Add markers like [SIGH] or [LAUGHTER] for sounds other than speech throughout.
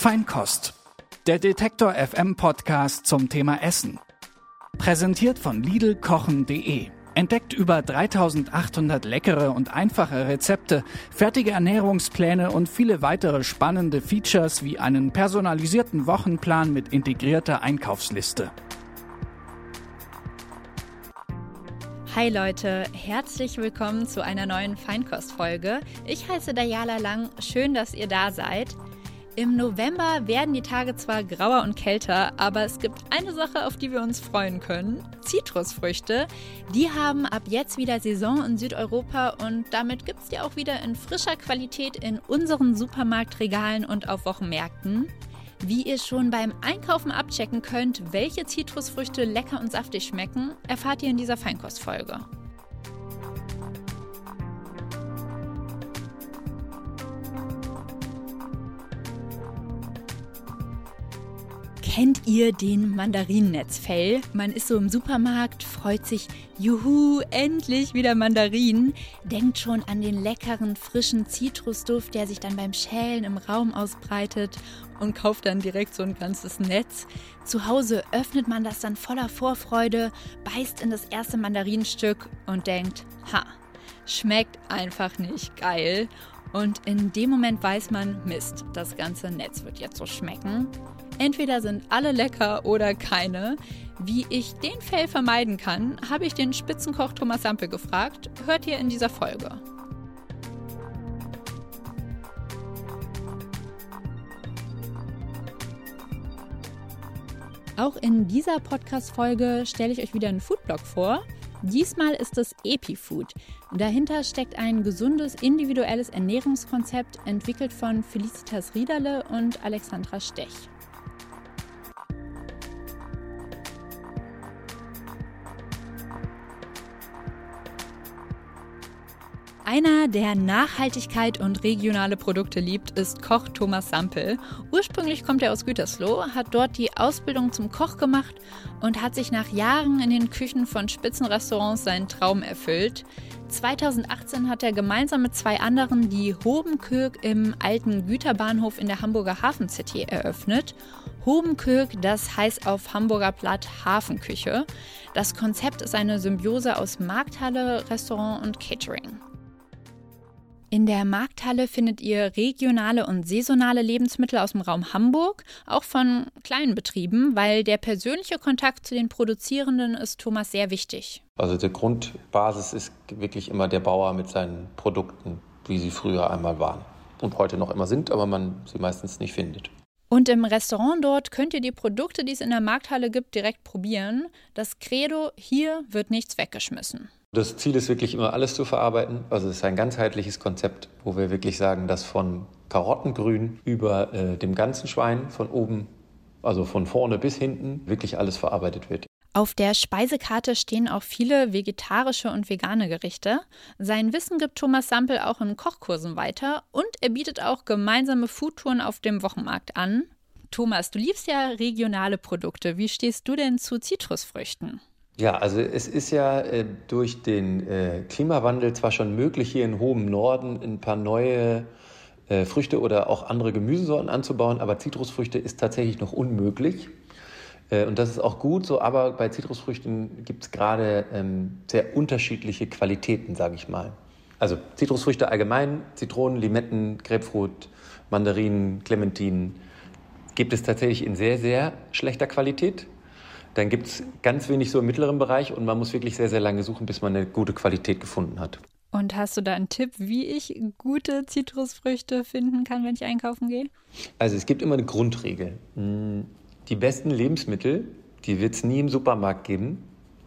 Feinkost. Der Detektor FM Podcast zum Thema Essen. Präsentiert von Lidlkochen.de. Entdeckt über 3800 leckere und einfache Rezepte, fertige Ernährungspläne und viele weitere spannende Features wie einen personalisierten Wochenplan mit integrierter Einkaufsliste. Hi Leute, herzlich willkommen zu einer neuen Feinkostfolge. Ich heiße Dayala Lang, schön, dass ihr da seid. Im November werden die Tage zwar grauer und kälter, aber es gibt eine Sache, auf die wir uns freuen können. Zitrusfrüchte. Die haben ab jetzt wieder Saison in Südeuropa und damit gibt es die auch wieder in frischer Qualität in unseren Supermarktregalen und auf Wochenmärkten. Wie ihr schon beim Einkaufen abchecken könnt, welche Zitrusfrüchte lecker und saftig schmecken, erfahrt ihr in dieser Feinkostfolge. Kennt ihr den Mandarinennetzfell? Man ist so im Supermarkt, freut sich, juhu, endlich wieder Mandarinen, denkt schon an den leckeren, frischen Zitrusduft, der sich dann beim Schälen im Raum ausbreitet und kauft dann direkt so ein ganzes Netz. Zu Hause öffnet man das dann voller Vorfreude, beißt in das erste Mandarinenstück und denkt, ha, schmeckt einfach nicht geil. Und in dem Moment weiß man, Mist, das ganze Netz wird jetzt so schmecken. Entweder sind alle lecker oder keine. Wie ich den Fail vermeiden kann, habe ich den Spitzenkoch Thomas Sampel gefragt. Hört ihr in dieser Folge. Auch in dieser Podcast-Folge stelle ich euch wieder einen Foodblog vor. Diesmal ist es EpiFood. Dahinter steckt ein gesundes, individuelles Ernährungskonzept, entwickelt von Felicitas Riederle und Alexandra Stech. Einer, der Nachhaltigkeit und regionale Produkte liebt, ist Koch Thomas Sampel. Ursprünglich kommt er aus Gütersloh, hat dort die Ausbildung zum Koch gemacht und hat sich nach Jahren in den Küchen von Spitzenrestaurants seinen Traum erfüllt. 2018 hat er gemeinsam mit zwei anderen die Hobenkirk im alten Güterbahnhof in der Hamburger Hafen City eröffnet. Hobenkirk, das heißt auf Hamburger Platt Hafenküche. Das Konzept ist eine Symbiose aus Markthalle, Restaurant und Catering. In der Markthalle findet ihr regionale und saisonale Lebensmittel aus dem Raum Hamburg, auch von kleinen Betrieben, weil der persönliche Kontakt zu den Produzierenden ist Thomas sehr wichtig. Also die Grundbasis ist wirklich immer der Bauer mit seinen Produkten, wie sie früher einmal waren und heute noch immer sind, aber man sie meistens nicht findet. Und im Restaurant dort könnt ihr die Produkte, die es in der Markthalle gibt, direkt probieren. Das Credo, hier wird nichts weggeschmissen. Das Ziel ist wirklich immer alles zu verarbeiten. Also es ist ein ganzheitliches Konzept, wo wir wirklich sagen, dass von Karottengrün über äh, dem ganzen Schwein von oben, also von vorne bis hinten, wirklich alles verarbeitet wird. Auf der Speisekarte stehen auch viele vegetarische und vegane Gerichte. Sein Wissen gibt Thomas Sampel auch in Kochkursen weiter und er bietet auch gemeinsame Foodtouren auf dem Wochenmarkt an. Thomas, du liebst ja regionale Produkte. Wie stehst du denn zu Zitrusfrüchten? Ja, also es ist ja äh, durch den äh, Klimawandel zwar schon möglich, hier in hohem Norden ein paar neue äh, Früchte oder auch andere Gemüsesorten anzubauen, aber Zitrusfrüchte ist tatsächlich noch unmöglich. Äh, und das ist auch gut so, aber bei Zitrusfrüchten gibt es gerade ähm, sehr unterschiedliche Qualitäten, sage ich mal. Also Zitrusfrüchte allgemein, Zitronen, Limetten, Grapefruit, Mandarinen, Clementinen, gibt es tatsächlich in sehr, sehr schlechter Qualität. Dann gibt es ganz wenig so im mittleren Bereich und man muss wirklich sehr, sehr lange suchen, bis man eine gute Qualität gefunden hat. Und hast du da einen Tipp, wie ich gute Zitrusfrüchte finden kann, wenn ich einkaufen gehe? Also es gibt immer eine Grundregel. Hm, die besten Lebensmittel, die wird es nie im Supermarkt geben.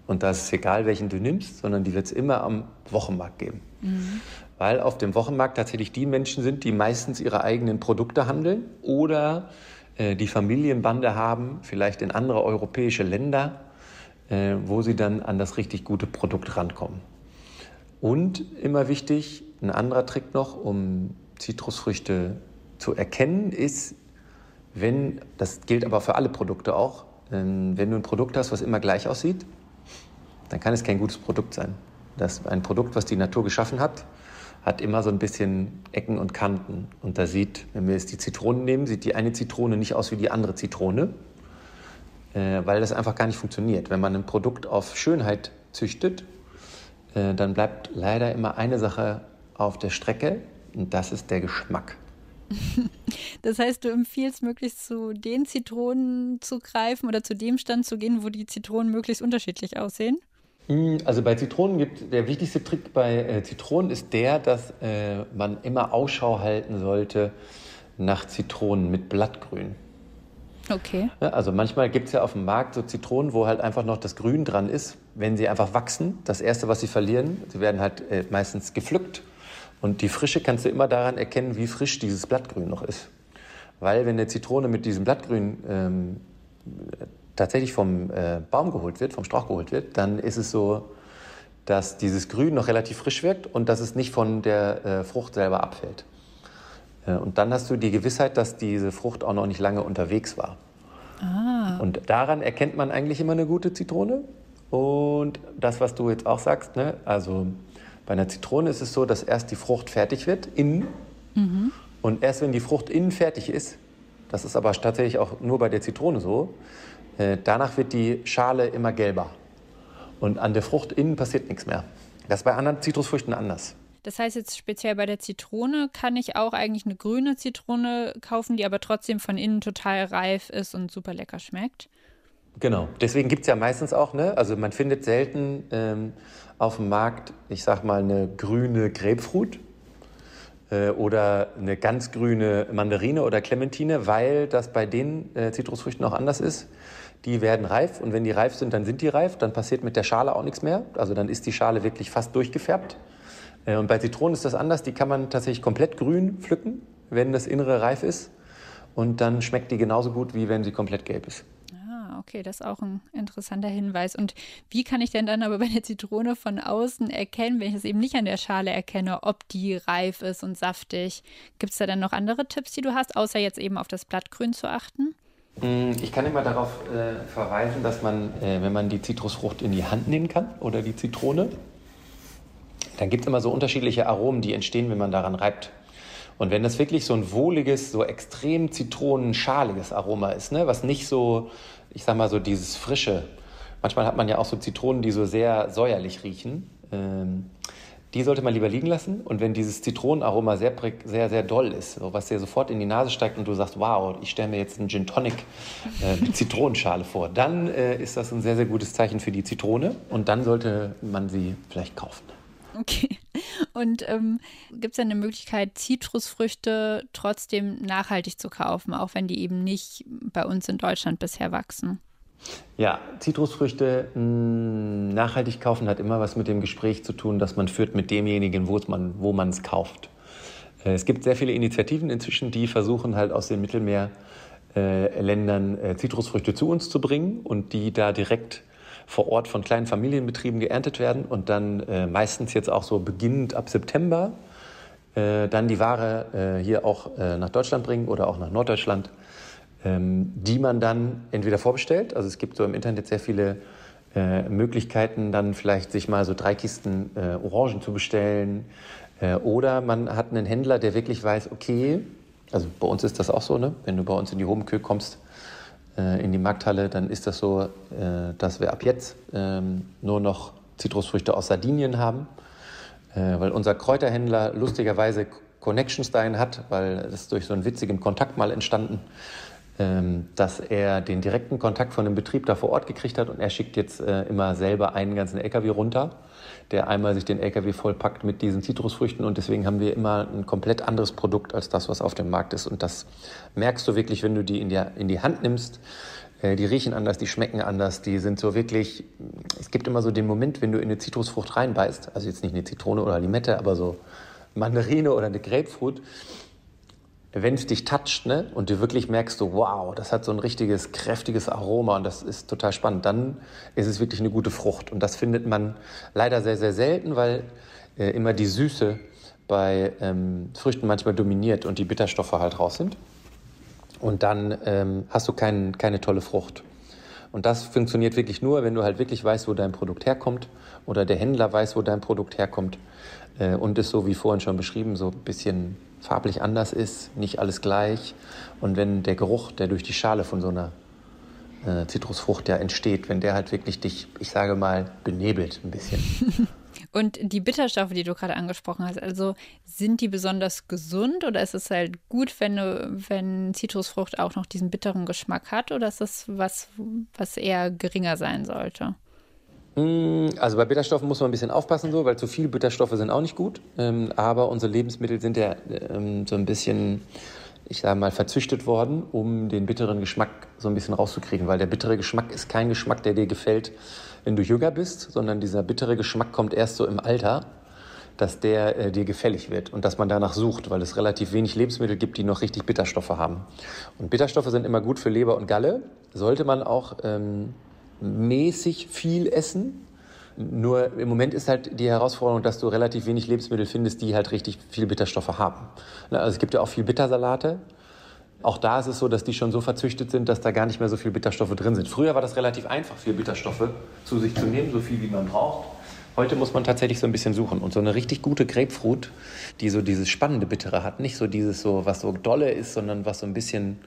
Und da ist es egal, welchen du nimmst, sondern die wird es immer am Wochenmarkt geben. Mhm. Weil auf dem Wochenmarkt tatsächlich die Menschen sind, die meistens ihre eigenen Produkte handeln oder die Familienbande haben, vielleicht in andere europäische Länder, äh, wo sie dann an das richtig gute Produkt rankommen. Und immer wichtig, ein anderer Trick noch, um Zitrusfrüchte zu erkennen, ist, wenn, das gilt aber für alle Produkte auch, ähm, wenn du ein Produkt hast, was immer gleich aussieht, dann kann es kein gutes Produkt sein. Das ist ein Produkt, was die Natur geschaffen hat, hat immer so ein bisschen Ecken und Kanten. Und da sieht, wenn wir jetzt die Zitronen nehmen, sieht die eine Zitrone nicht aus wie die andere Zitrone, äh, weil das einfach gar nicht funktioniert. Wenn man ein Produkt auf Schönheit züchtet, äh, dann bleibt leider immer eine Sache auf der Strecke und das ist der Geschmack. [LAUGHS] Das heißt, du empfiehlst möglichst zu den Zitronen zu greifen oder zu dem Stand zu gehen, wo die Zitronen möglichst unterschiedlich aussehen? Hm, also bei Zitronen gibt der wichtigste Trick bei äh, Zitronen ist der, dass äh, man immer Ausschau halten sollte nach Zitronen mit Blattgrün. Okay. Also manchmal gibt es ja auf dem Markt so Zitronen, wo halt einfach noch das Grün dran ist. Wenn sie einfach wachsen, das Erste, was sie verlieren, sie werden halt äh, meistens gepflückt. Und die Frische kannst du immer daran erkennen, wie frisch dieses Blattgrün noch ist. Weil wenn eine Zitrone mit diesem Blattgrün ähm, tatsächlich vom äh, Baum geholt wird, vom Strauch geholt wird, dann ist es so, dass dieses Grün noch relativ frisch wirkt und dass es nicht von der äh, Frucht selber abfällt. Äh, und dann hast du die Gewissheit, dass diese Frucht auch noch nicht lange unterwegs war. Ah. Und daran erkennt man eigentlich immer eine gute Zitrone. Und das, was du jetzt auch sagst, ne? also bei einer Zitrone ist es so, dass erst die Frucht fertig wird, innen. Mhm. Und erst wenn die Frucht innen fertig ist, das ist aber tatsächlich auch nur bei der Zitrone so, äh, danach wird die Schale immer gelber. Und an der Frucht innen passiert nichts mehr. Das ist bei anderen Zitrusfrüchten anders. Das heißt jetzt speziell bei der Zitrone kann ich auch eigentlich eine grüne Zitrone kaufen, die aber trotzdem von innen total reif ist und super lecker schmeckt. Genau, deswegen gibt es ja meistens auch, ne? also man findet selten ähm, auf dem Markt, ich sag mal, eine grüne Grapefruit oder eine ganz grüne Mandarine oder Clementine, weil das bei den äh, Zitrusfrüchten auch anders ist. Die werden reif und wenn die reif sind, dann sind die reif. Dann passiert mit der Schale auch nichts mehr. Also dann ist die Schale wirklich fast durchgefärbt. Äh, und bei Zitronen ist das anders. Die kann man tatsächlich komplett grün pflücken, wenn das Innere reif ist. Und dann schmeckt die genauso gut, wie wenn sie komplett gelb ist. Okay, das ist auch ein interessanter Hinweis. Und wie kann ich denn dann aber bei der Zitrone von außen erkennen, wenn ich es eben nicht an der Schale erkenne, ob die reif ist und saftig? Gibt es da dann noch andere Tipps, die du hast, außer jetzt eben auf das Blattgrün zu achten? Mm, ich kann immer darauf äh, verweisen, dass man, äh, wenn man die Zitrusfrucht in die Hand nehmen kann oder die Zitrone, dann gibt es immer so unterschiedliche Aromen, die entstehen, wenn man daran reibt. Und wenn das wirklich so ein wohliges, so extrem zitronenschaliges Aroma ist, ne, was nicht so, ich sag mal so dieses frische, manchmal hat man ja auch so Zitronen, die so sehr säuerlich riechen, ähm, die sollte man lieber liegen lassen. Und wenn dieses Zitronenaroma sehr, sehr, sehr doll ist, was dir sofort in die Nase steigt und du sagst, wow, ich stelle mir jetzt einen Gin Tonic äh, mit [LAUGHS] Zitronenschale vor, dann äh, ist das ein sehr, sehr gutes Zeichen für die Zitrone. Und dann sollte man sie vielleicht kaufen. [LAUGHS] Okay. Und ähm, gibt es eine Möglichkeit, Zitrusfrüchte trotzdem nachhaltig zu kaufen, auch wenn die eben nicht bei uns in Deutschland bisher wachsen? Ja, Zitrusfrüchte mh, hm, nachhaltig kaufen hat immer was mit dem Gespräch zu tun, das man führt mit demjenigen, man, wo man es kauft. Äh, es gibt sehr viele Initiativen inzwischen, die versuchen halt aus den Mittelmeerländern äh, Zitrusfrüchte zu uns zu bringen und die da direkt vor Ort von kleinen Familienbetrieben geerntet werden und dann äh, meistens jetzt auch so beginnend ab September äh, dann die Ware äh, hier auch äh, nach Deutschland bringen oder auch nach Norddeutschland ähm, die man dann entweder vorbestellt, also es gibt so im Internet sehr viele äh, Möglichkeiten, dann vielleicht sich mal so drei Kisten äh, Orangen zu bestellen. Oder man hat einen Händler, der wirklich weiß, okay, also bei uns ist das auch so, ne? wenn du bei uns in die Homekö kommst, in die Markthalle, dann ist das so, äh, dass wir ab jetzt ähm, nur noch Zitrusfrüchte aus Sardinien haben, äh, weil unser Kräuterhändler lustigerweise Connections dahin hat, weil das durch so einen witzigen Kontakt mal entstanden. Ähm, dass er den direkten Kontakt von dem Betrieb da vor Ort gekriegt hat und er schickt jetzt äh, immer selber einen ganzen LKW runter, der einmal sich den LKW vollpackt mit diesen Zitrusfrüchten und deswegen haben wir immer ein komplett anderes Produkt als das, was auf dem Markt ist und das merkst du wirklich, wenn du die in die, in die Hand nimmst. Äh, die riechen anders, die schmecken anders, die sind so wirklich, es gibt immer so den Moment, wenn du in eine Zitrusfrucht reinbeißt, also jetzt nicht eine Zitrone oder Limette, aber so Mandarine oder eine Grapefruit, wenn es dich toucht ne, und du wirklich merkst, so, wow, das hat so ein richtiges, kräftiges Aroma und das ist total spannend, dann ist es wirklich eine gute Frucht. Und das findet man leider sehr, sehr selten, weil äh, immer die Süße bei ähm, Früchten manchmal dominiert und die Bitterstoffe halt raus sind. Und dann ähm, hast du kein, keine tolle Frucht. Und das funktioniert wirklich nur, wenn du halt wirklich weißt, wo dein Produkt herkommt oder der Händler weiß, wo dein Produkt herkommt äh, und es so wie vorhin schon beschrieben, so ein bisschen farblich anders ist, nicht alles gleich. Und wenn der Geruch, der durch die Schale von so einer äh, Zitrusfrucht ja entsteht, wenn der halt wirklich dich, ich sage mal, benebelt ein bisschen. [LAUGHS] Und die Bitterstoffe, die du gerade angesprochen hast, also sind die besonders gesund oder ist es halt gut, wenn, wenn Zitrusfrucht auch noch diesen bitteren Geschmack hat oder ist das was, was eher geringer sein sollte? Mm, also bei Bitterstoffen muss man ein bisschen aufpassen, so, weil zu viele Bitterstoffe sind auch nicht gut. Ähm, aber unsere Lebensmittel sind ja ähm, so ein bisschen, ich sage mal, verzüchtet worden, um den bitteren Geschmack so ein bisschen rauszukriegen. Weil der bittere Geschmack ist kein Geschmack, der dir gefällt, wenn du jünger bist, sondern dieser bittere Geschmack kommt erst so im Alter, dass der äh, dir gefällig wird und dass man danach sucht, weil es relativ wenig Lebensmittel gibt, die noch richtig Bitterstoffe haben. Und Bitterstoffe sind immer gut für Leber und Galle. Sollte man auch ähm, mäßig viel essen. Nur im Moment ist halt die Herausforderung, dass du relativ wenig Lebensmittel findest, die halt richtig viel Bitterstoffe haben. Also es gibt ja auch viel Bittersalate. Auch da ist es so, dass die schon so verzüchtet sind, dass da gar nicht mehr so viel Bitterstoffe drin sind. Früher war das relativ einfach, viel Bitterstoffe zu sich zu nehmen, so viel wie man braucht. Heute muss man tatsächlich so ein bisschen suchen. Und so eine richtig gute Grapefruit, die so dieses spannende Bittere hat, nicht so dieses so, was so dolle ist, sondern was so ein bisschen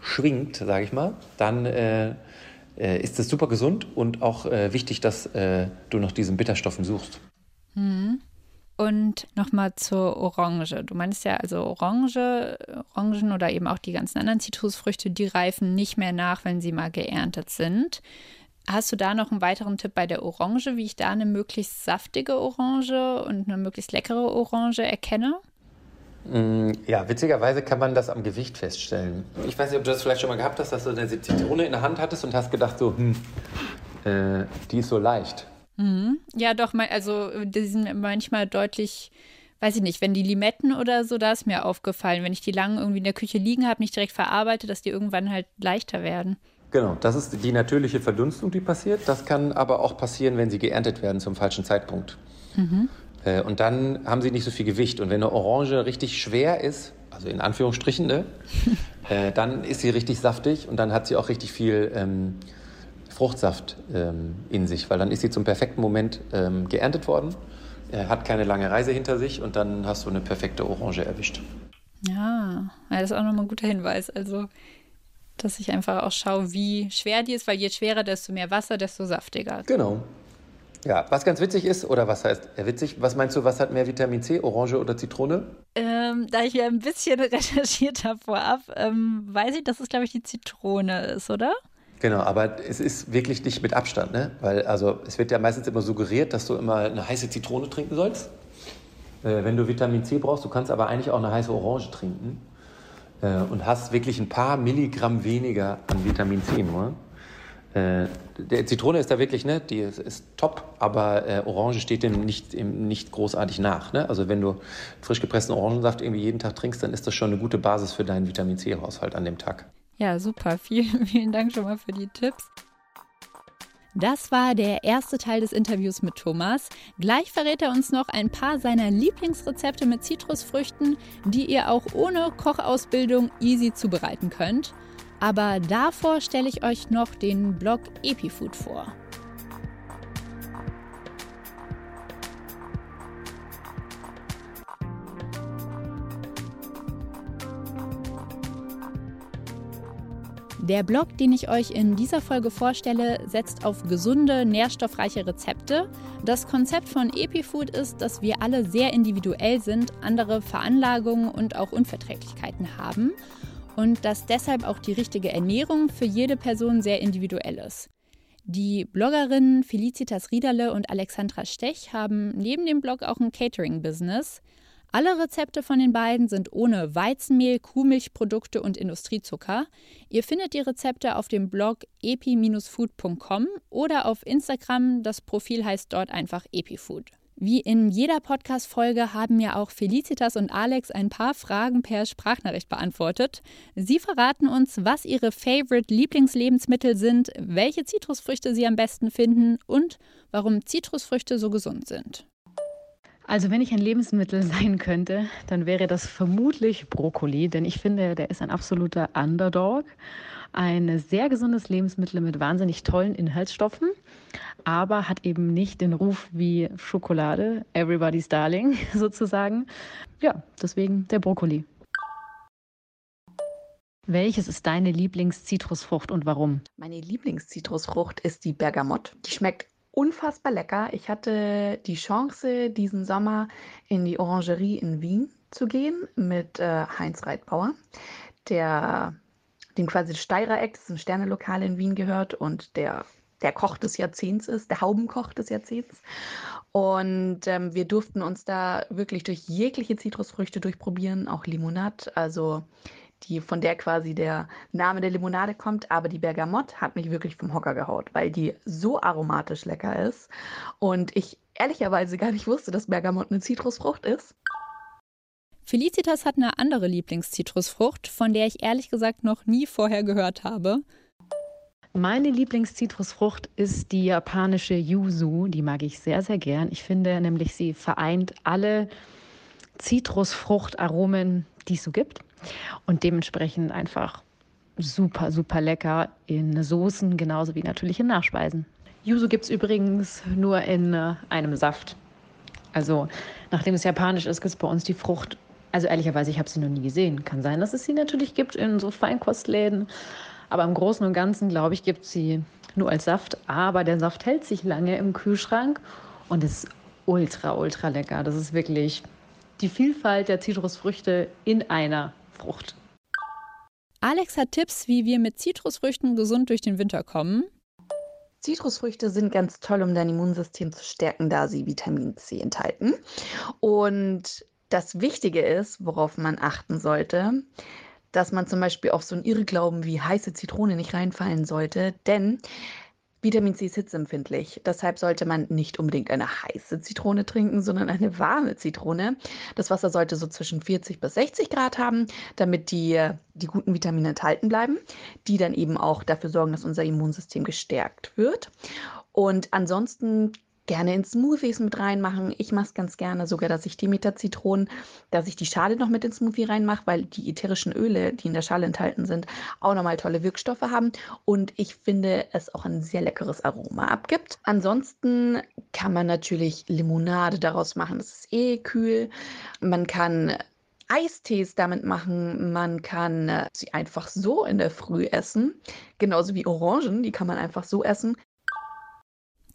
schwingt, sage ich mal, dann äh, äh, ist es super gesund und auch äh, wichtig, dass äh, du nach diesen Bitterstoffen suchst. Mhm. Und nochmal zur Orange. Du meinst ja, also Orange, Orangen oder eben auch die ganzen anderen Zitrusfrüchte, die reifen nicht mehr nach, wenn sie mal geerntet sind. Hast du da noch einen weiteren Tipp bei der Orange, wie ich da eine möglichst saftige Orange und eine möglichst leckere Orange erkenne? Mm, ja, witzigerweise kann man das am Gewicht feststellen. Ich weiß nicht, ob du das vielleicht schon mal gehabt hast, dass du eine Zitrone in der Hand hattest und hast gedacht, so, hm, äh, die ist so leicht. Mhm. Ja, doch, also die sind manchmal deutlich, weiß ich nicht, wenn die Limetten oder so, da ist mir aufgefallen, wenn ich die lange irgendwie in der Küche liegen habe, nicht direkt verarbeitet, dass die irgendwann halt leichter werden. Genau, das ist die natürliche Verdunstung, die passiert. Das kann aber auch passieren, wenn sie geerntet werden zum falschen Zeitpunkt. Mhm. Äh, und dann haben sie nicht so viel Gewicht. Und wenn eine Orange richtig schwer ist, also in Anführungsstrichen, ne, [LAUGHS] äh, dann ist sie richtig saftig und dann hat sie auch richtig viel ähm, Fruchtsaft ähm, in sich, weil dann ist sie zum perfekten Moment ähm, geerntet worden, äh, hat keine lange Reise hinter sich und dann hast du eine perfekte Orange erwischt. Ja, das ist auch nochmal ein guter Hinweis. Also, dass ich einfach auch schaue, wie schwer die ist, weil je schwerer, desto mehr Wasser, desto saftiger. Genau. Ja, was ganz witzig ist, oder was heißt ja, witzig, was meinst du, was hat mehr Vitamin C, Orange oder Zitrone? Ähm, da ich ja ein bisschen [LAUGHS] recherchiert habe vorab, ähm, weiß ich, dass es, glaube ich, die Zitrone ist, oder? Genau, aber es ist wirklich nicht mit Abstand, ne? Weil also es wird ja meistens immer suggeriert, dass du immer eine heiße Zitrone trinken sollst. Äh, wenn du Vitamin C brauchst, du kannst aber eigentlich auch eine heiße Orange trinken äh, und hast wirklich ein paar Milligramm weniger an Vitamin C nur. Äh, der Zitrone ist da wirklich, ne, die ist, ist top, aber äh, Orange steht dem nicht, dem nicht großartig nach. Ne? Also wenn du frisch gepressten Orangensaft irgendwie jeden Tag trinkst, dann ist das schon eine gute Basis für deinen Vitamin C-Haushalt an dem Tag. Ja, super. [LAUGHS] Vielen, vielen Dank schon mal für die Tipps. Das war der erste Teil des Interviews mit Thomas. Gleich verrät er uns noch ein paar seiner Lieblingsrezepte mit Zitrusfrüchten, die ihr auch ohne Kochausbildung easy zubereiten könnt. Aber davor stelle ich euch noch den Blog Epifood vor. Der Blog, den ich euch in dieser Folge vorstelle, setzt auf gesunde, nährstoffreiche Rezepte. Das Konzept von EpiFood ist, dass wir alle sehr individuell sind, andere Veranlagungen und auch Unverträglichkeiten haben und dass deshalb auch die richtige Ernährung für jede Person sehr individuell ist. Die Bloggerinnen Felicitas Riederle und Alexandra Stech haben neben dem Blog auch ein Catering-Business. Alle Rezepte von den beiden sind ohne Weizenmehl, Kuhmilchprodukte und Industriezucker. Ihr findet die Rezepte auf dem Blog epi-food.com oder auf Instagram. Das Profil heißt dort einfach epifood. Wie in jeder Podcast-Folge haben mir auch Felicitas und Alex ein paar Fragen per Sprachnachricht beantwortet. Sie verraten uns, was ihre Favorite Lieblingslebensmittel sind, welche Zitrusfrüchte sie am besten finden und warum Zitrusfrüchte so gesund sind. Also wenn ich ein Lebensmittel [LAUGHS] sein könnte, dann wäre das vermutlich Brokkoli, denn ich finde, der ist ein absoluter Underdog. Ein sehr gesundes Lebensmittel mit wahnsinnig tollen Inhaltsstoffen, aber hat eben nicht den Ruf wie Schokolade, everybody's darling [LAUGHS] sozusagen. Ja, deswegen der Brokkoli. Welches ist deine Lieblingszitrusfrucht und warum? Meine Lieblingszitrusfrucht ist die Bergamott. Die schmeckt unfassbar lecker. Ich hatte die Chance, diesen Sommer in die Orangerie in Wien zu gehen mit äh, Heinz Reitbauer, der dem quasi Steirer Eck, das ist ein Sternelokal in Wien gehört und der der Koch des Jahrzehnts ist, der Haubenkoch des Jahrzehnts. Und ähm, wir durften uns da wirklich durch jegliche Zitrusfrüchte durchprobieren, auch Limonade. Also die, von der quasi der Name der Limonade kommt, aber die Bergamott hat mich wirklich vom Hocker gehaut, weil die so aromatisch lecker ist und ich ehrlicherweise gar nicht wusste, dass Bergamott eine Zitrusfrucht ist. Felicitas hat eine andere Lieblingszitrusfrucht, von der ich ehrlich gesagt noch nie vorher gehört habe. Meine Lieblingszitrusfrucht ist die japanische Yuzu. Die mag ich sehr, sehr gern. Ich finde nämlich, sie vereint alle Zitrusfruchtaromen, die es so gibt und dementsprechend einfach super, super lecker in Soßen, genauso wie natürlich in Nachspeisen. Yuzu gibt es übrigens nur in äh, einem Saft. Also, nachdem es japanisch ist, gibt es bei uns die Frucht. Also, ehrlicherweise, ich habe sie noch nie gesehen. Kann sein, dass es sie natürlich gibt in so Feinkostläden. Aber im Großen und Ganzen, glaube ich, gibt es sie nur als Saft. Aber der Saft hält sich lange im Kühlschrank und ist ultra, ultra lecker. Das ist wirklich die Vielfalt der Zitrusfrüchte in einer Frucht. Alex hat Tipps, wie wir mit Zitrusfrüchten gesund durch den Winter kommen. Zitrusfrüchte sind ganz toll, um dein Immunsystem zu stärken, da sie Vitamin C enthalten. Und das Wichtige ist, worauf man achten sollte, dass man zum Beispiel auf so einen Irrglauben wie heiße Zitrone nicht reinfallen sollte, denn Vitamin C ist hitzeempfindlich. Deshalb sollte man nicht unbedingt eine heiße Zitrone trinken, sondern eine warme Zitrone. Das Wasser sollte so zwischen 40 bis 60 Grad haben, damit die, die guten Vitamine enthalten bleiben, die dann eben auch dafür sorgen, dass unser Immunsystem gestärkt wird. Und ansonsten gerne in Smoothies mit reinmachen. Ich mache es ganz gerne sogar, dass ich Demeter-Zitronen, dass ich die Schale noch mit ins Smoothie reinmache, weil die ätherischen Öle, die in der Schale enthalten sind, auch nochmal tolle Wirkstoffe haben. Und ich finde, es auch ein sehr leckeres Aroma abgibt. Ansonsten kann man natürlich Limonade daraus machen. Das ist eh kühl. Man kann Eistees damit machen. Man kann äh, sie einfach so in der Früh essen. Genauso wie Orangen, die kann man einfach so essen.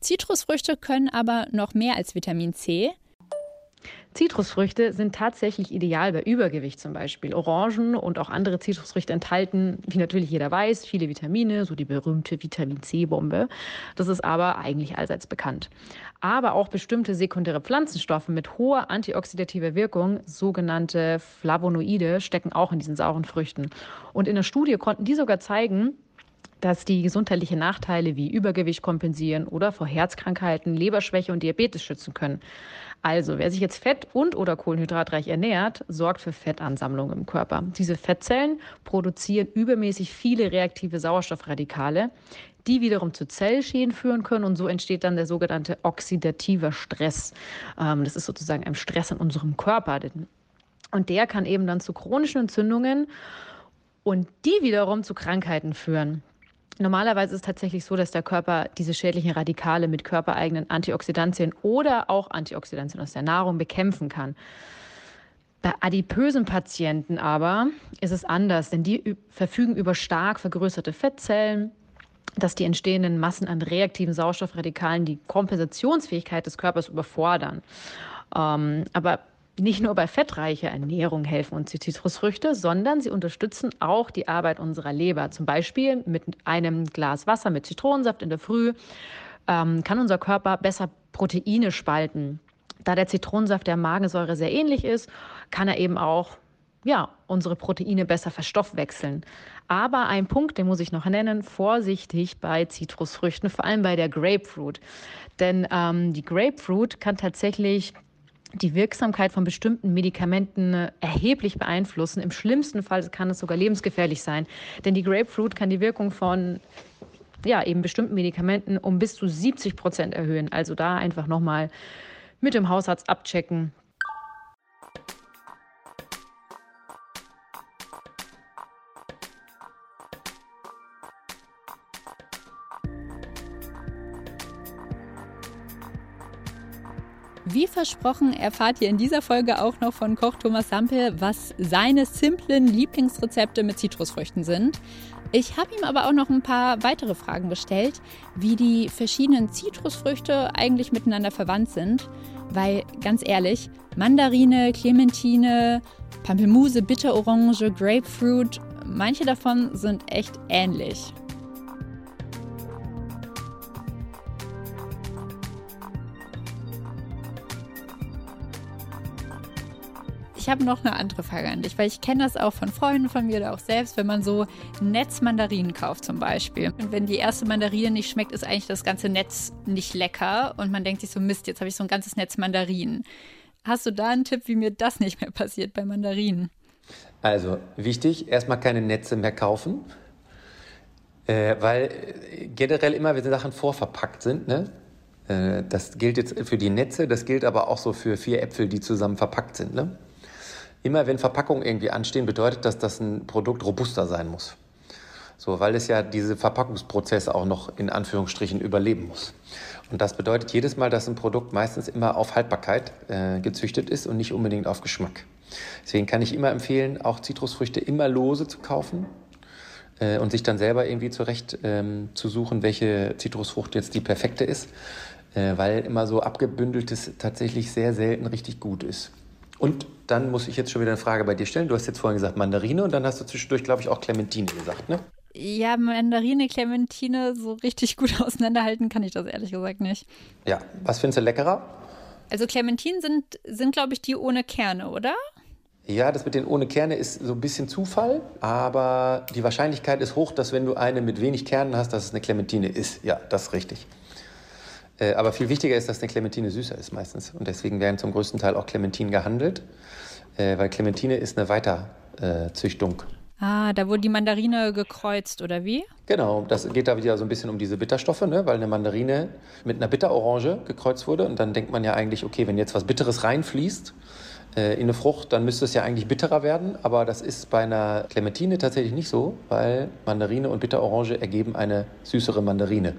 Zitrusfrüchte können aber noch mehr als Vitamin C. Zitrusfrüchte sind tatsächlich ideal bei Übergewicht zum Beispiel. Orangen und auch andere Zitrusfrüchte enthalten, wie natürlich jeder weiß, viele Vitamine, so die berühmte Vitamin C-Bombe. Das ist aber eigentlich allseits bekannt. Aber auch bestimmte sekundäre Pflanzenstoffe mit hoher antioxidativer Wirkung, sogenannte Flavonoide, stecken auch in diesen sauren Früchten. Und in der Studie konnten die sogar zeigen, dass die gesundheitliche Nachteile wie Übergewicht kompensieren oder vor Herzkrankheiten, Leberschwäche und Diabetes schützen können. Also, wer sich jetzt fett- und oder kohlenhydratreich ernährt, sorgt für Fettansammlung im Körper. Diese Fettzellen produzieren übermäßig viele reaktive Sauerstoffradikale, die wiederum zu Zellschäden führen können und so entsteht dann der sogenannte oxidativer Stress. Ähm, das ist sozusagen ein Stress in unserem Körper. Und der kann eben dann zu chronischen Entzündungen und die wiederum zu Krankheiten führen. Normalerweise ist es tatsächlich so, dass der Körper diese schädlichen Radikale mit körpereigenen Antioxidantien oder auch Antioxidantien aus der Nahrung bekämpfen kann. Bei adipösen Patienten aber ist es anders, denn die verfügen über stark vergrößerte Fettzellen, dass die entstehenden Massen an reaktiven Sauerstoffradikalen die Kompensationsfähigkeit des Körpers überfordern. Ähm, aber nicht nur bei fettreicher Ernährung helfen uns die Zitrusfrüchte, sondern sie unterstützen auch die Arbeit unserer Leber. Zum Beispiel mit einem Glas Wasser mit Zitronensaft in der Früh ähm, kann unser Körper besser Proteine spalten. Da der Zitronensaft der Magensäure sehr ähnlich ist, kann er eben auch ja, unsere Proteine besser verstoffwechseln. Aber ein Punkt, den muss ich noch nennen, vorsichtig bei Zitrusfrüchten, vor allem bei der Grapefruit. Denn ähm, die Grapefruit kann tatsächlich die Wirksamkeit von bestimmten Medikamenten äh, erheblich beeinflussen. Im schlimmsten Fall kann es sogar lebensgefährlich sein, denn die Grapefruit kann die Wirkung von ja, eben bestimmten Medikamenten um bis zu 70 Prozent erhöhen. Also da einfach nochmal mit dem Hausarzt abchecken. Wie versprochen erfahrt ihr in dieser Folge auch noch von Koch Thomas Sampel, was seine simplen Lieblingsrezepte mit Zitrusfrüchten sind. Ich habe ihm aber auch noch ein paar weitere Fragen gestellt, wie die verschiedenen Zitrusfrüchte eigentlich miteinander verwandt sind. Weil, ganz ehrlich, Mandarine, Clementine, Pampelmuse, Bitterorange, Grapefruit, manche davon sind echt ähnlich. Habe noch eine andere Frage an dich, weil ich kenne das auch von Freunden von mir oder auch selbst, wenn man so Netzmandarinen kauft zum Beispiel. Und wenn die erste Mandarine nicht schmeckt, ist eigentlich das ganze Netz nicht lecker und man denkt sich so, Mist, jetzt habe ich so ein ganzes Netz Mandarinen. Hast du da einen Tipp, wie mir das nicht mehr passiert bei Mandarinen? Also wichtig, erstmal keine Netze mehr kaufen, äh, weil generell immer, wenn Sachen vorverpackt sind, ne? Äh, das gilt jetzt für die Netze, das gilt aber auch so für vier Äpfel, die zusammen verpackt sind. Ne? Immer wenn Verpackungen irgendwie anstehen, bedeutet das, dass ein Produkt robuster sein muss. So, weil es ja diese Verpackungsprozesse auch noch in Anführungsstrichen überleben muss. Und das bedeutet jedes Mal, dass ein Produkt meistens immer auf Haltbarkeit äh, gezüchtet ist und nicht unbedingt auf Geschmack. Deswegen kann ich immer empfehlen, auch Zitrusfrüchte immer lose zu kaufen äh, und sich dann selber irgendwie zurecht ähm, zu suchen, welche Zitrusfrucht jetzt die perfekte ist, äh, weil immer so abgebündeltes tatsächlich sehr selten richtig gut ist. Und dann muss ich jetzt schon wieder eine Frage bei dir stellen. Du hast jetzt vorhin gesagt Mandarine und dann hast du zwischendurch, glaube ich, auch Clementine gesagt, ne? Ja, Mandarine, Clementine, so richtig gut [LAUGHS] auseinanderhalten kann ich das ehrlich gesagt nicht. Ja, was findest du leckerer? Also Clementinen sind, sind glaube ich, die ohne Kerne, oder? Ja, das mit den ohne Kerne ist so ein bisschen Zufall, aber die Wahrscheinlichkeit ist hoch, dass wenn du eine mit wenig Kernen hast, dass es eine Clementine ist. Ja, das ist richtig. Äh, aber viel wichtiger ist, dass eine Clementine süßer ist meistens. Und deswegen werden zum größten Teil auch Clementinen gehandelt, äh, weil Clementine ist eine Weiterzüchtung. Ah, da wurde die Mandarine gekreuzt, oder wie? Genau, das geht da wieder so ein bisschen um diese Bitterstoffe, ne? weil eine Mandarine mit einer Bitterorange gekreuzt wurde. Und dann denkt man ja eigentlich, okay, wenn jetzt was Bitteres reinfließt äh, in eine Frucht, dann müsste es ja eigentlich bitterer werden. Aber das ist bei einer Clementine tatsächlich nicht so, weil Mandarine und Bitterorange ergeben eine süßere Mandarine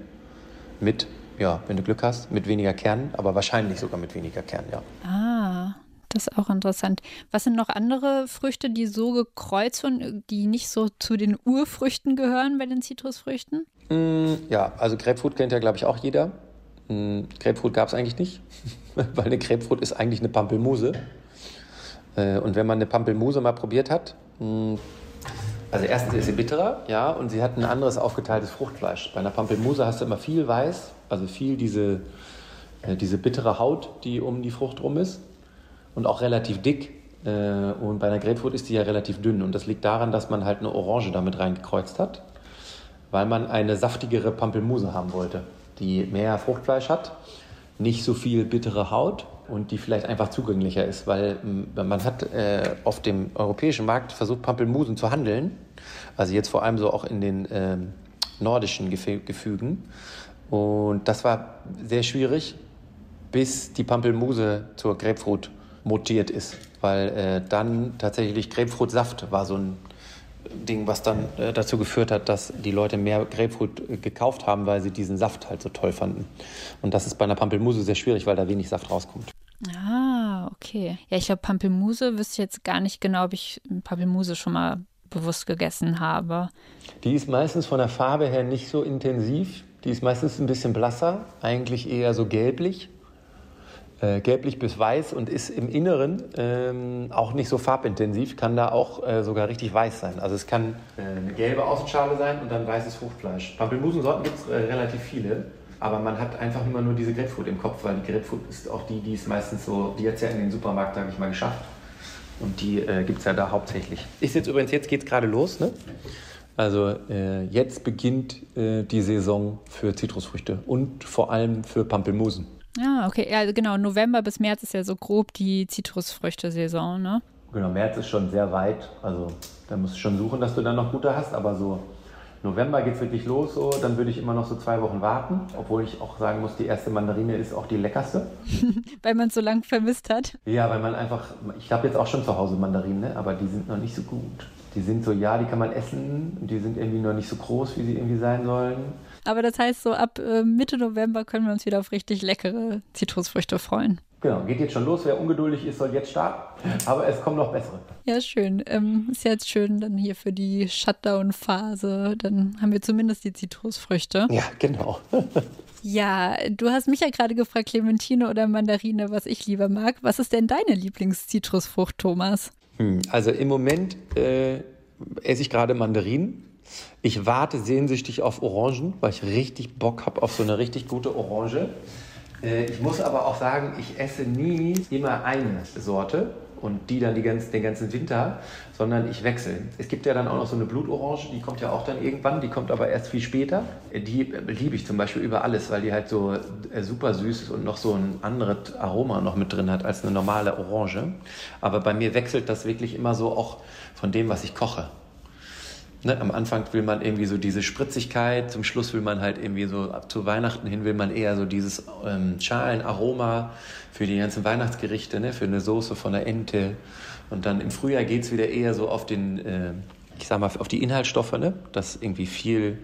mit ja, wenn du Glück hast, mit weniger Kernen, aber wahrscheinlich sogar mit weniger Kernen, ja. Ah, das ist auch interessant. Was sind noch andere Früchte, die so gekreuzt wurden, die nicht so zu den Urfrüchten gehören bei den Zitrusfrüchten? Mm, ja, also Grapefruit kennt ja, glaube ich, auch jeder. Mm, Grapefruit gab es eigentlich nicht, [LAUGHS] weil eine Grapefruit ist eigentlich eine Pampelmuse. Äh, und wenn man eine Pampelmuse mal probiert hat, mm, also erstens ist sie bitterer, ja, und sie hat ein anderes aufgeteiltes Fruchtfleisch. Bei einer Pampelmuse hast du immer viel weiß, also viel diese, äh, diese bittere Haut, die um die Frucht rum ist und auch relativ dick. Äh, und bei einer Grapefruit ist die ja relativ dünn. Und das liegt daran, dass man halt eine Orange damit reingekreuzt hat, weil man eine saftigere Pampelmuse haben wollte, die mehr Fruchtfleisch hat, nicht so viel bittere Haut und die vielleicht einfach zugänglicher ist, weil man hat äh, auf dem europäischen Markt versucht, Pampelmusen zu handeln, also jetzt vor allem so auch in den äh, nordischen Gefügen. Und das war sehr schwierig, bis die Pampelmuse zur Grapefruit mutiert ist, weil äh, dann tatsächlich Grapefruitsaft war so ein Ding, was dann äh, dazu geführt hat, dass die Leute mehr Grapefruit äh, gekauft haben, weil sie diesen Saft halt so toll fanden. Und das ist bei einer Pampelmuse sehr schwierig, weil da wenig Saft rauskommt. Ah, okay. Ja, ich glaube, Pampelmuse wüsste jetzt gar nicht genau, ob ich Pampelmuse schon mal bewusst gegessen habe. Die ist meistens von der Farbe her nicht so intensiv. Die ist meistens ein bisschen blasser, eigentlich eher so gelblich. Äh, gelblich bis weiß und ist im Inneren ähm, auch nicht so farbintensiv, kann da auch äh, sogar richtig weiß sein. Also es kann äh, eine gelbe Außenschale sein und dann weißes Fruchtfleisch. Pampelmusensorten gibt es äh, relativ viele, aber man hat einfach immer nur diese Grapefruit im Kopf, weil die Grapefruit ist auch die, die ist meistens so, die hat es ja in den Supermarkt, sage ich mal, geschafft. Und die äh, gibt es ja da hauptsächlich. Ist jetzt übrigens, jetzt geht es gerade los, ne? Also äh, jetzt beginnt äh, die Saison für Zitrusfrüchte und vor allem für Pampelmusen. Ja, okay. Ja, genau. November bis März ist ja so grob die Zitrusfrüchte-Saison, ne? Genau, März ist schon sehr weit. Also da musst du schon suchen, dass du dann noch gute hast. Aber so November geht es wirklich los, so, dann würde ich immer noch so zwei Wochen warten, obwohl ich auch sagen muss, die erste Mandarine ist auch die leckerste. [LAUGHS] weil man es so lange vermisst hat. Ja, weil man einfach, ich habe jetzt auch schon zu Hause Mandarinen, ne, aber die sind noch nicht so gut. Die sind so, ja, die kann man essen, die sind irgendwie noch nicht so groß, wie sie irgendwie sein sollen. Aber das heißt, so ab äh, Mitte November können wir uns wieder auf richtig leckere Zitrusfrüchte freuen. Genau, geht jetzt schon los. Wer ungeduldig ist, soll jetzt starten. Aber es kommen noch bessere. Ja, schön. Ähm, ist jetzt schön dann hier für die Shutdown-Phase. Dann haben wir zumindest die Zitrusfrüchte. Ja, genau. [LAUGHS] ja, du hast mich ja gerade gefragt, Clementine oder Mandarine, was ich lieber mag. Was ist denn deine Lieblingszitrusfrucht, Thomas? Hm, also im Moment äh, esse ich gerade Mandarinen. Ich warte sehnsüchtig auf Orangen, weil ich richtig Bock habe auf so eine richtig gute Orange. Äh, ich muss aber auch sagen, ich esse nie immer eine Sorte und die dann die ganz, den ganzen Winter, sondern ich wechsle. Es gibt ja dann auch noch so eine Blutorange, die kommt ja auch dann irgendwann, die kommt aber erst viel später. Äh, die liebe ich zum Beispiel über alles, weil die halt so äh, super süß ist und noch so ein anderes Aroma noch mit drin hat als eine normale Orange. Aber bei mir wechselt das wirklich immer so auch von dem, was ich koche. Ne, am Anfang will man irgendwie so diese Spritzigkeit, zum Schluss will man halt irgendwie so, ab zu Weihnachten hin will man eher so dieses ähm, Schalenaroma für die ganzen Weihnachtsgerichte, ne, für eine Soße von der Ente. Und dann im Frühjahr geht es wieder eher so auf den, äh, ich sag mal, auf die Inhaltsstoffe, ne, dass irgendwie viel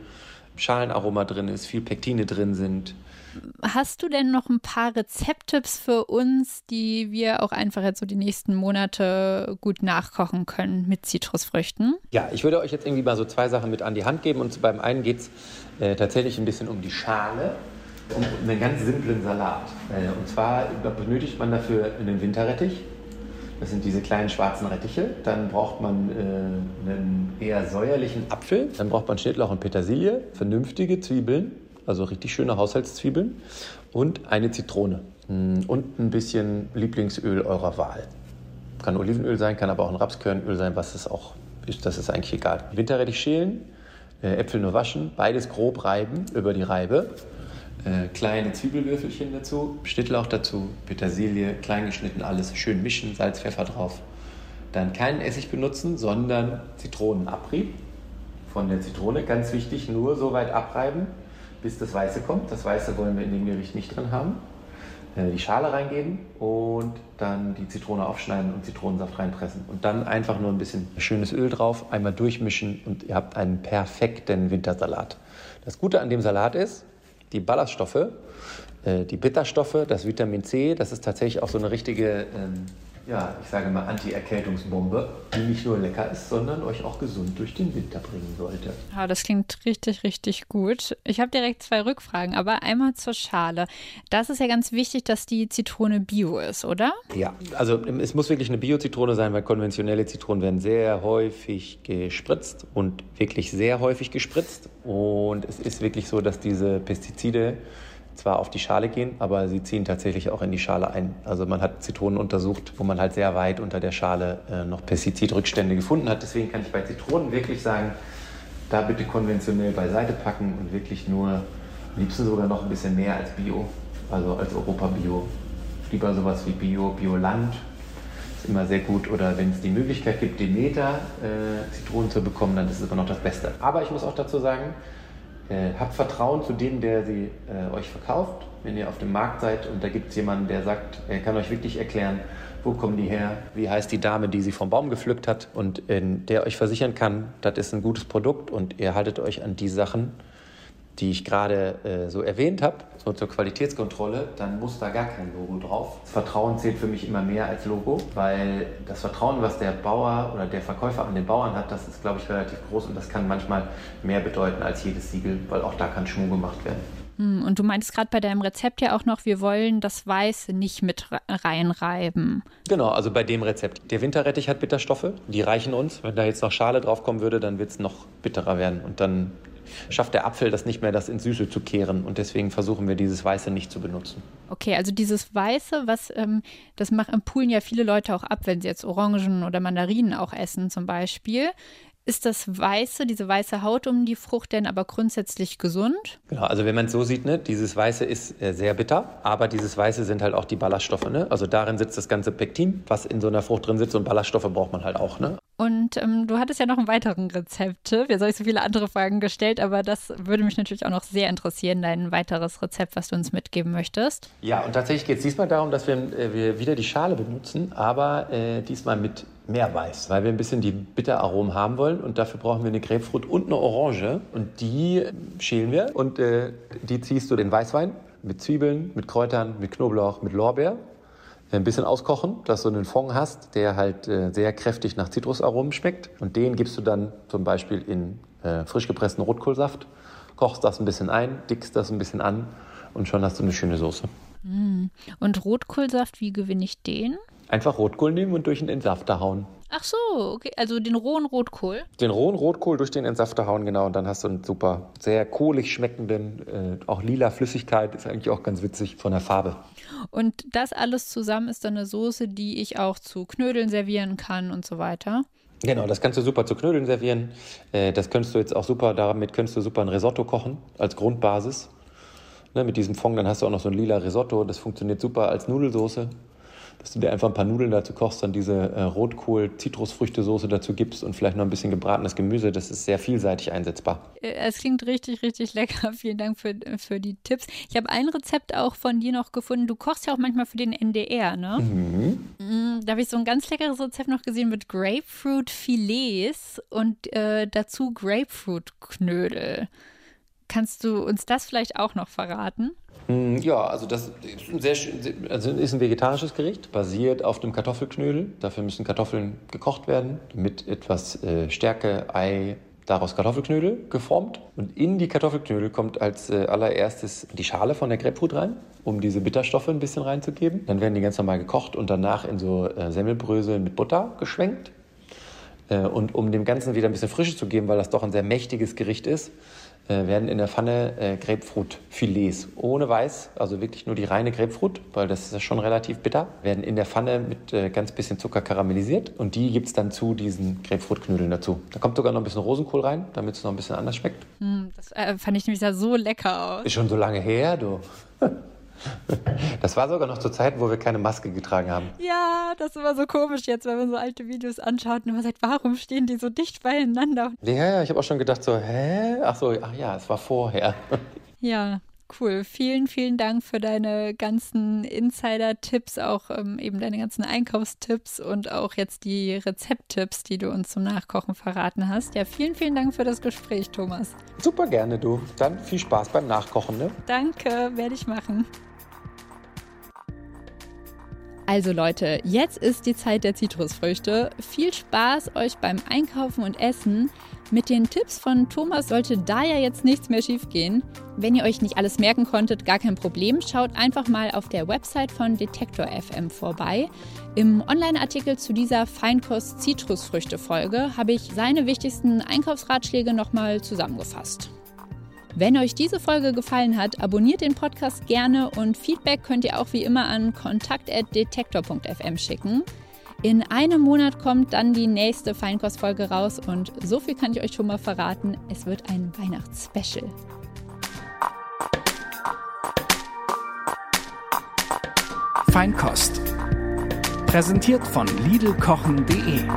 Schalenaroma drin ist, viel Pektine drin sind. Hast du denn noch ein paar Rezepttipps für uns, die wir auch einfach jetzt so die nächsten Monate gut nachkochen können mit Zitrusfrüchten? Ja, ich würde euch jetzt irgendwie mal so zwei Sachen mit an die Hand geben. Und beim einen geht es äh, tatsächlich ein bisschen um die Schale, um einen ganz simplen Salat. Äh, und zwar benötigt man dafür einen Winterrettich. Das sind diese kleinen schwarzen Rettiche. Dann braucht man äh, einen eher säuerlichen Apfel. Dann braucht man Schnittlauch und Petersilie, vernünftige Zwiebeln, also richtig schöne Haushaltszwiebeln und eine Zitrone mm, und ein bisschen Lieblingsöl eurer Wahl. Kann Olivenöl sein, kann aber auch ein Rapskörnöl sein, was es auch ist, das ist eigentlich egal. Winterrettich schälen, äh, Äpfel nur waschen, beides grob reiben über die Reibe. Äh, kleine Zwiebelwürfelchen dazu, Schnittlauch dazu, Petersilie, klein geschnitten, alles schön mischen, Salz, Pfeffer drauf. Dann keinen Essig benutzen, sondern Zitronenabrieb von der Zitrone. Ganz wichtig, nur so weit abreiben, bis das Weiße kommt. Das Weiße wollen wir in dem Gericht nicht drin haben. Äh, die Schale reingeben und dann die Zitrone aufschneiden und Zitronensaft reinpressen. Und dann einfach nur ein bisschen schönes Öl drauf, einmal durchmischen und ihr habt einen perfekten Wintersalat. Das Gute an dem Salat ist, die Ballaststoffe, äh, die Bitterstoffe, das Vitamin C, das ist tatsächlich auch so eine richtige ähm, ja, ich sage mal Anti-Erkältungsbombe, die nicht nur lecker ist, sondern euch auch gesund durch den Winter bringen sollte. Ja, das klingt richtig, richtig gut. Ich habe direkt zwei Rückfragen, aber einmal zur Schale. Das ist ja ganz wichtig, dass die Zitrone bio ist, oder? Ja, also es muss wirklich eine Bio-Zitrone sein, weil konventionelle Zitronen werden sehr häufig gespritzt und wirklich sehr häufig gespritzt. Und es ist wirklich so, dass diese Pestizide zwar auf die Schale gehen, aber sie ziehen tatsächlich auch in die Schale ein. Also man hat Zitronen untersucht, wo man halt sehr weit unter der Schale äh, noch Pestizidrückstände gefunden hat. Deswegen kann ich bei Zitronen wirklich sagen, da bitte konventionell beiseite packen und wirklich nur, am liebsten sogar noch ein bisschen mehr als Bio, also als Europa Bio. Lieber sowas wie Bio, Bioland, ist immer sehr gut. Oder wenn es die Möglichkeit gibt, Demeter äh, Zitronen zu bekommen, dann ist es immer noch das Beste. Aber ich muss auch dazu sagen, äh, habt Vertrauen zu dem, der sie äh, euch verkauft. Wenn ihr auf dem Markt seid und da gibt es jemanden, der sagt, er kann euch wirklich erklären, wo kommen die her, wie heißt die Dame, die sie vom Baum gepflückt hat und äh, der euch versichern kann, das ist ein gutes Produkt und ihr haltet euch an die Sachen, die ich gerade äh, so erwähnt habe, so zur Qualitätskontrolle, dann muss da gar kein Logo drauf. Das Vertrauen zählt für mich immer mehr als Logo, weil das Vertrauen, was der Bauer oder der Verkäufer an den Bauern hat, das ist, glaube ich, relativ groß und das kann manchmal mehr bedeuten als jedes Siegel, weil auch da kann Schmuh gemacht werden. Hm, und du meintest gerade bei deinem Rezept ja auch noch, wir wollen das Weiße nicht mit reinreiben. Genau, also bei dem Rezept. Der Winterrettich hat Bitterstoffe, die reichen uns. Wenn da jetzt noch Schale drauf kommen würde, dann wird es noch bitterer werden und dann schafft der Apfel das nicht mehr, das ins Süße zu kehren. Und deswegen versuchen wir dieses Weiße nicht zu benutzen. Okay, also dieses Weiße, was ähm, das machen Poolen ja viele Leute auch ab, wenn sie jetzt Orangen oder Mandarinen auch essen zum Beispiel. Ist das Weiße, diese weiße Haut um die Frucht denn aber grundsätzlich gesund? Genau, also wenn man es so sieht, ne, dieses Weiße ist äh, sehr bitter, aber dieses Weiße sind halt auch die Ballaststoffe. Ne? Also darin sitzt das ganze Pektin, was in so einer Frucht drin sitzt und Ballaststoffe braucht man halt auch. Ne? Und ähm, du hattest ja noch einen weiteren Rezepttipp. Jetzt habe ich so viele andere Fragen gestellt, aber das würde mich natürlich auch noch sehr interessieren, dein weiteres Rezept, was du uns mitgeben möchtest. Ja, und tatsächlich geht es diesmal darum, dass wir, äh, wir wieder die Schale benutzen, aber äh, diesmal mit mehr Weiß, weil wir ein bisschen die Bitteraromen haben wollen und dafür brauchen wir eine Grapefruit und eine Orange und die schälen wir und äh, die ziehst du den Weißwein mit Zwiebeln, mit Kräutern, mit Knoblauch, mit Lorbeer ein bisschen auskochen, dass du einen Fond hast, der halt äh, sehr kräftig nach Zitrusaromen schmeckt. Und den gibst du dann zum Beispiel in äh, frisch gepressten Rotkohlsaft, kochst das ein bisschen ein, dickst das ein bisschen an und schon hast du eine schöne Soße. Mm. Und Rotkohlsaft, wie gewinne ich den? Einfach Rotkohl nehmen und durch einen Entsafter hauen. Ach so, okay. Also den rohen Rotkohl? Den rohen Rotkohl durch den Entsafter hauen, genau. Und dann hast du einen super, sehr kohlig schmeckenden, äh, auch lila Flüssigkeit. Ist eigentlich auch ganz witzig von der Farbe. Und das alles zusammen ist dann eine Soße, die ich auch zu Knödeln servieren kann und so weiter. Genau, das kannst du super zu Knödeln servieren. Äh, das könntest du jetzt auch super, damit könntest du super ein Risotto kochen als Grundbasis. Ne, mit diesem Fond, dann hast du auch noch so ein lila Risotto. Das funktioniert super als Nudelsoße dass du dir einfach ein paar Nudeln dazu kochst, dann diese äh, Rotkohl-Zitrusfrüchte-Soße dazu gibst und vielleicht noch ein bisschen gebratenes Gemüse. Das ist sehr vielseitig einsetzbar. Äh, es klingt richtig, richtig lecker. [LAUGHS] Vielen Dank für, für die Tipps. Ich habe ein Rezept auch von dir noch gefunden. Du kochst ja auch manchmal für den NDR, ne? Mhm. Mm, da habe ich so ein ganz leckeres Rezept noch gesehen mit Grapefruit-Filets und äh, dazu Grapefruit-Knödel. Kannst du uns das vielleicht auch noch verraten? Mm, ja, also das ist ein, sehr, also ist ein vegetarisches Gericht, basiert auf dem Kartoffelknödel. Dafür müssen Kartoffeln gekocht werden mit etwas äh, Stärke, Ei, daraus Kartoffelknödel geformt. Und in die Kartoffelknödel kommt als äh, allererstes die Schale von der Grapefruit rein, um diese Bitterstoffe ein bisschen reinzugeben. Dann werden die ganz normal gekocht und danach in so äh, Semmelbrösel mit Butter geschwenkt. Und um dem Ganzen wieder ein bisschen Frische zu geben, weil das doch ein sehr mächtiges Gericht ist, äh, werden in der Pfanne äh, Grapefruit-Filets ohne Weiß, also wirklich nur die reine Grapefruit, weil das ist ja schon relativ bitter, werden in der Pfanne mit äh, ganz bisschen Zucker karamellisiert und die gibt es dann zu diesen Grapefruit-Knödeln dazu. Da kommt sogar noch ein bisschen Rosenkohl rein, damit es noch ein bisschen anders schmeckt. Mm, das äh, fand ich nämlich ja so lecker aus. Ist schon so lange her, du. [LAUGHS] [LAUGHS] Das war sogar noch zur Zeit, wo wir keine Maske getragen haben. Ja, das ist immer so komisch jetzt, wenn man so alte Videos anschaut und man sagt, warum stehen die so dicht beieinander? Ja, ja, ich habe auch schon gedacht so, hä? Ach so, ach ja, es war vorher. Ja, cool. Vielen, vielen Dank für deine ganzen Insider-Tipps, auch ähm, eben deine ganzen Einkaufstipps und auch jetzt die Rezepttipps, die du uns zum Nachkochen verraten hast. Ja, vielen, vielen Dank für das Gespräch, Thomas. Super gerne, du. Dann viel Spaß beim Nachkochen, ne? Danke, werde ich machen. Also Leute, jetzt ist die Zeit der Zitrusfrüchte. Viel Spaß euch beim Einkaufen und Essen. Mit den Tipps von Thomas sollte da ja jetzt nichts mehr schiefgehen. Wenn ihr euch nicht alles merken konntet, gar kein Problem. Schaut einfach mal auf der Website von Detektor FM vorbei. Im Online-Artikel zu dieser Feinkost-Zitrusfrüchte-Folge habe ich seine wichtigsten Einkaufsratschläge nochmal zusammengefasst. Wenn euch diese Folge gefallen hat, abonniert den Podcast gerne und Feedback könnt ihr auch wie immer an kontakt.detektor.fm schicken. In einem Monat kommt dann die nächste Feinkostfolge raus und so viel kann ich euch schon mal verraten, es wird ein Weihnachtsspecial. Feinkost. Präsentiert von Lidlkochen.de